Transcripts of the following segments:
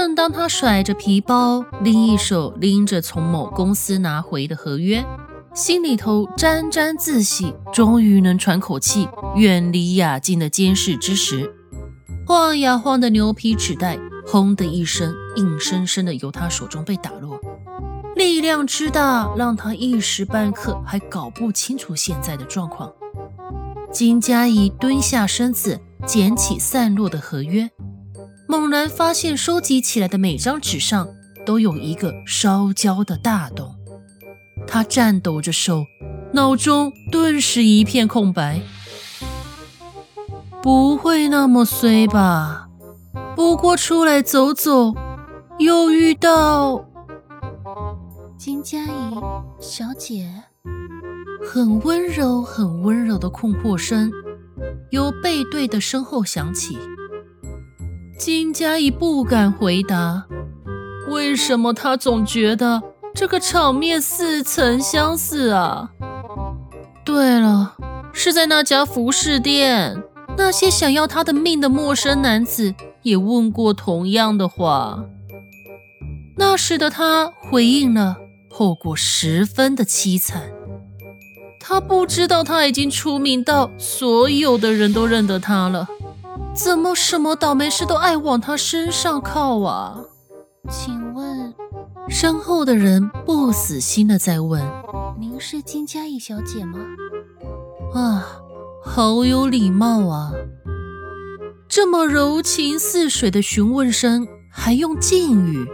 正当他甩着皮包，另一手拎着从某公司拿回的合约，心里头沾沾自喜，终于能喘口气，远离雅静的监视之时，晃呀晃的牛皮纸袋，轰的一声，硬生生的由他手中被打落。力量之大，让他一时半刻还搞不清楚现在的状况。金佳怡蹲下身子，捡起散落的合约。猛然发现，收集起来的每张纸上都有一个烧焦的大洞。他颤抖着手，脑中顿时一片空白。不会那么衰吧？不过出来走走，又遇到金佳怡小姐，很温柔、很温柔的困惑声由背对的身后响起。金佳怡不敢回答，为什么她总觉得这个场面似曾相似啊？对了，是在那家服饰店，那些想要她的命的陌生男子也问过同样的话。那时的她回应了，后果十分的凄惨。她不知道她已经出名到所有的人都认得她了。怎么什么倒霉事都爱往他身上靠啊？请问，身后的人不死心的在问：“您是金佳怡小姐吗？”啊，好有礼貌啊！这么柔情似水的询问声，还用敬语，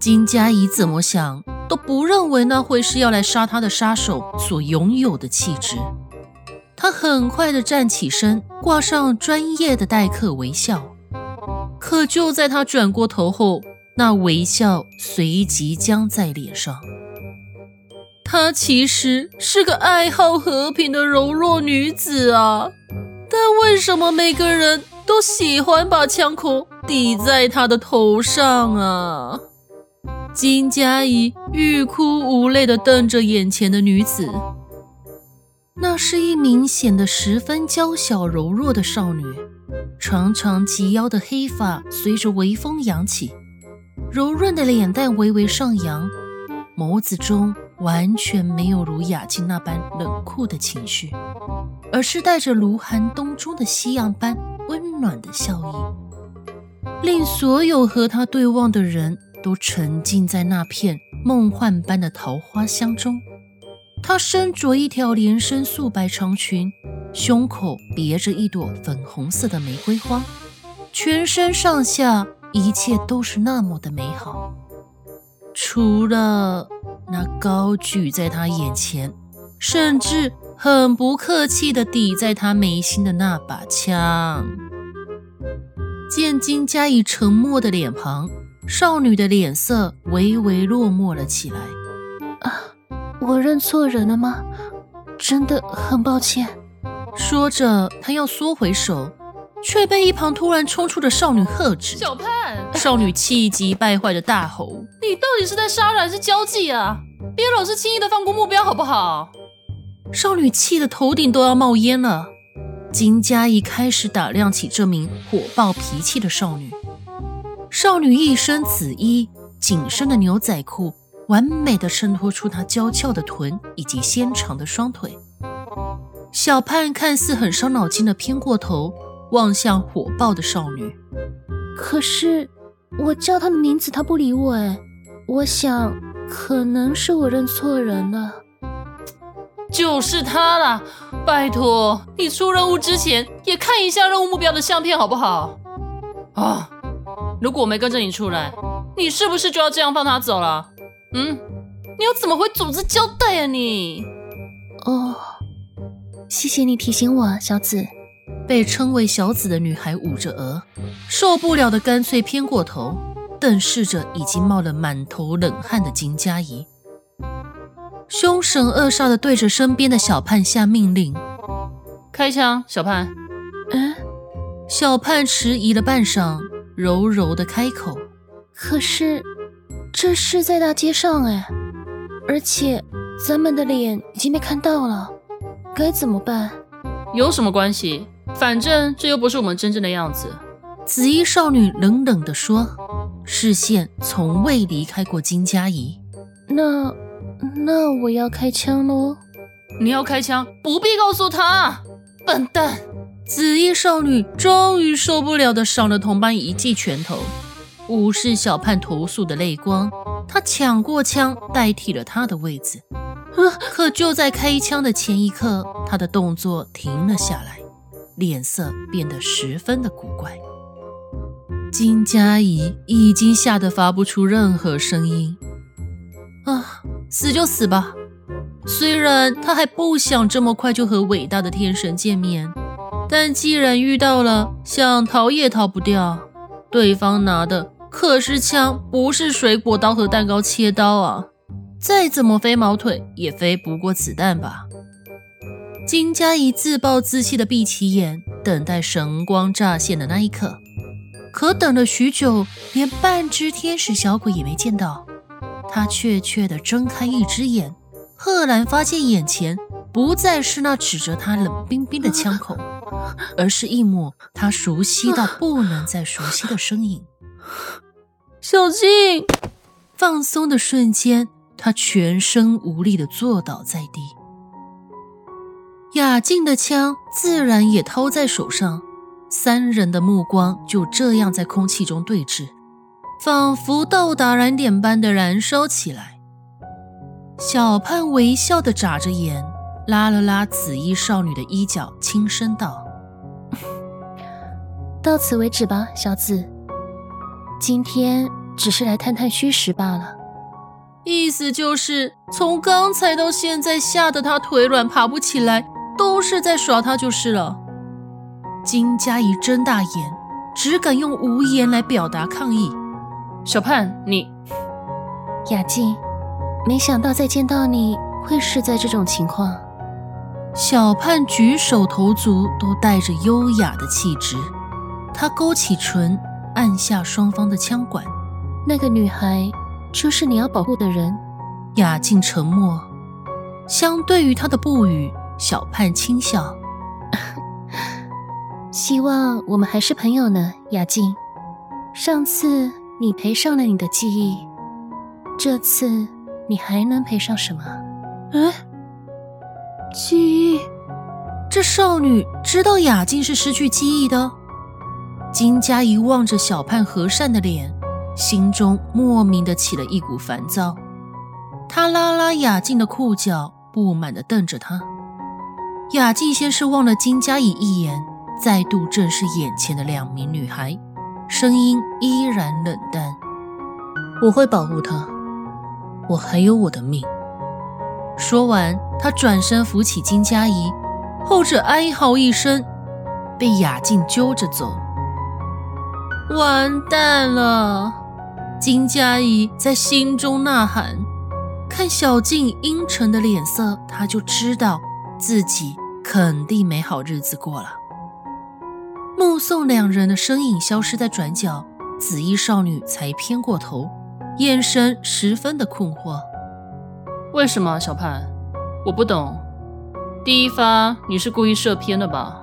金佳怡怎么想都不认为那会是要来杀他的杀手所拥有的气质。他很快的站起身，挂上专业的待客微笑。可就在他转过头后，那微笑随即僵在脸上。她其实是个爱好和平的柔弱女子啊，但为什么每个人都喜欢把枪口抵在她的头上啊？金佳怡欲哭无泪的瞪着眼前的女子。那是一名显得十分娇小柔弱的少女，长长及腰的黑发随着微风扬起，柔润的脸蛋微微上扬，眸子中完全没有如雅静那般冷酷的情绪，而是带着如寒冬中的夕阳般温暖的笑意，令所有和她对望的人都沉浸在那片梦幻般的桃花香中。她身着一条连身素白长裙，胸口别着一朵粉红色的玫瑰花，全身上下一切都是那么的美好，除了那高举在她眼前，甚至很不客气地抵在她眉心的那把枪。见金佳以沉默的脸庞，少女的脸色微微落寞了起来。我认错人了吗？真的很抱歉。说着，他要缩回手，却被一旁突然冲出的少女喝止。小盼！少女气急败坏的大吼：“你到底是在杀人还是交际啊？别老是轻易的放过目标，好不好？”少女气得头顶都要冒烟了。金佳怡开始打量起这名火爆脾气的少女。少女一身紫衣，紧身的牛仔裤。完美的衬托出她娇俏的臀以及纤长的双腿。小盼看似很伤脑筋的偏过头望向火爆的少女，可是我叫她的名字，她不理我。哎，我想可能是我认错人了。就是她啦！拜托你出任务之前也看一下任务目标的相片好不好？啊，如果我没跟着你出来，你是不是就要这样放他走了？嗯，你又怎么会组织交代啊你？哦，谢谢你提醒我，小紫。被称为小紫的女孩捂着额，受不了的干脆偏过头，瞪视着已经冒了满头冷汗的金佳怡，凶神恶煞的对着身边的小盼下命令：“开枪，小盼。”嗯，小盼迟疑了半晌，柔柔的开口：“可是这是在大街上哎，而且咱们的脸已经被看到了，该怎么办？”有什么关系？反正这又不是我们真正的样子。紫衣少女冷冷地说，视线从未离开过金佳怡。那那我要开枪喽！你要开枪，不必告诉他，笨蛋！紫衣少女终于受不了的赏了同伴一记拳头，无视小盼投诉的泪光，他抢过枪，代替了他的位子。可就在开枪的前一刻，他的动作停了下来，脸色变得十分的古怪。金佳怡已经吓得发不出任何声音。啊，死就死吧！虽然他还不想这么快就和伟大的天神见面，但既然遇到了，想逃也逃不掉。对方拿的可是枪，不是水果刀和蛋糕切刀啊！再怎么飞毛腿，也飞不过子弹吧？金佳怡自暴自弃的闭起眼，等待神光乍现的那一刻。可等了许久，连半只天使小鬼也没见到。她怯怯地睁开一只眼，赫然发现眼前不再是那指着她冷冰冰的枪口，而是一抹他熟悉到不能再熟悉的身影。小静，放松的瞬间。他全身无力的坐倒在地，雅静的枪自然也掏在手上，三人的目光就这样在空气中对峙，仿佛到达燃点般的燃烧起来。小盼微笑的眨着眼，拉了拉紫衣少女的衣角，轻声道：“到此为止吧，小紫。今天只是来探探虚实罢了。”意思就是从刚才到现在，吓得他腿软爬不起来，都是在耍他就是了。金佳怡睁大眼，只敢用无言来表达抗议。小盼，你雅静，没想到再见到你会是在这种情况。小盼举手投足都带着优雅的气质，她勾起唇，按下双方的枪管。那个女孩。就是你要保护的人。雅静沉默，相对于他的不语，小盼轻笑。希望我们还是朋友呢，雅静。上次你赔上了你的记忆，这次你还能赔上什么？哎，记忆？这少女知道雅静是失去记忆的？金佳怡望着小盼和善的脸。心中莫名的起了一股烦躁，他拉拉雅静的裤脚，不满的瞪着她。雅静先是望了金佳怡一眼，再度正视眼前的两名女孩，声音依然冷淡：“我会保护她，我还有我的命。”说完，他转身扶起金佳怡，后者哀嚎一声，被雅静揪着走。完蛋了！金佳怡在心中呐喊，看小静阴沉的脸色，她就知道自己肯定没好日子过了。目送两人的身影消失在转角，紫衣少女才偏过头，眼神十分的困惑。为什么，小盼？我不懂。第一发你是故意射偏的吧？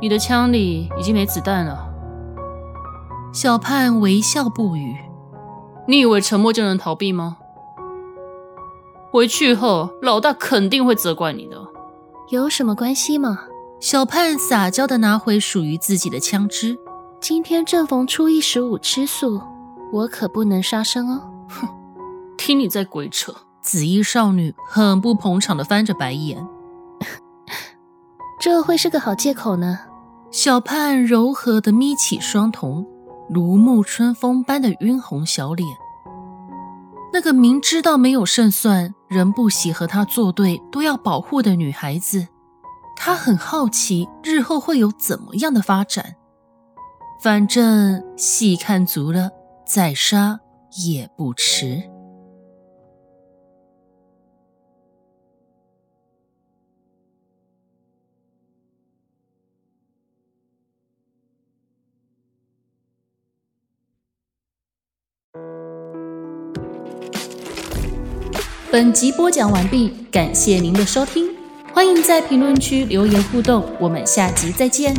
你的枪里已经没子弹了。小盼微笑不语。你以为沉默就能逃避吗？回去后，老大肯定会责怪你的。有什么关系吗？小盼撒娇的拿回属于自己的枪支。今天正逢初一十五吃素，我可不能杀生哦。哼，听你在鬼扯。紫衣少女很不捧场的翻着白眼。这会是个好借口呢。小盼柔和的眯起双瞳。如沐春风般的晕红小脸，那个明知道没有胜算，仍不惜和他作对，都要保护的女孩子，他很好奇日后会有怎么样的发展。反正戏看足了，再杀也不迟。本集播讲完毕，感谢您的收听，欢迎在评论区留言互动，我们下集再见。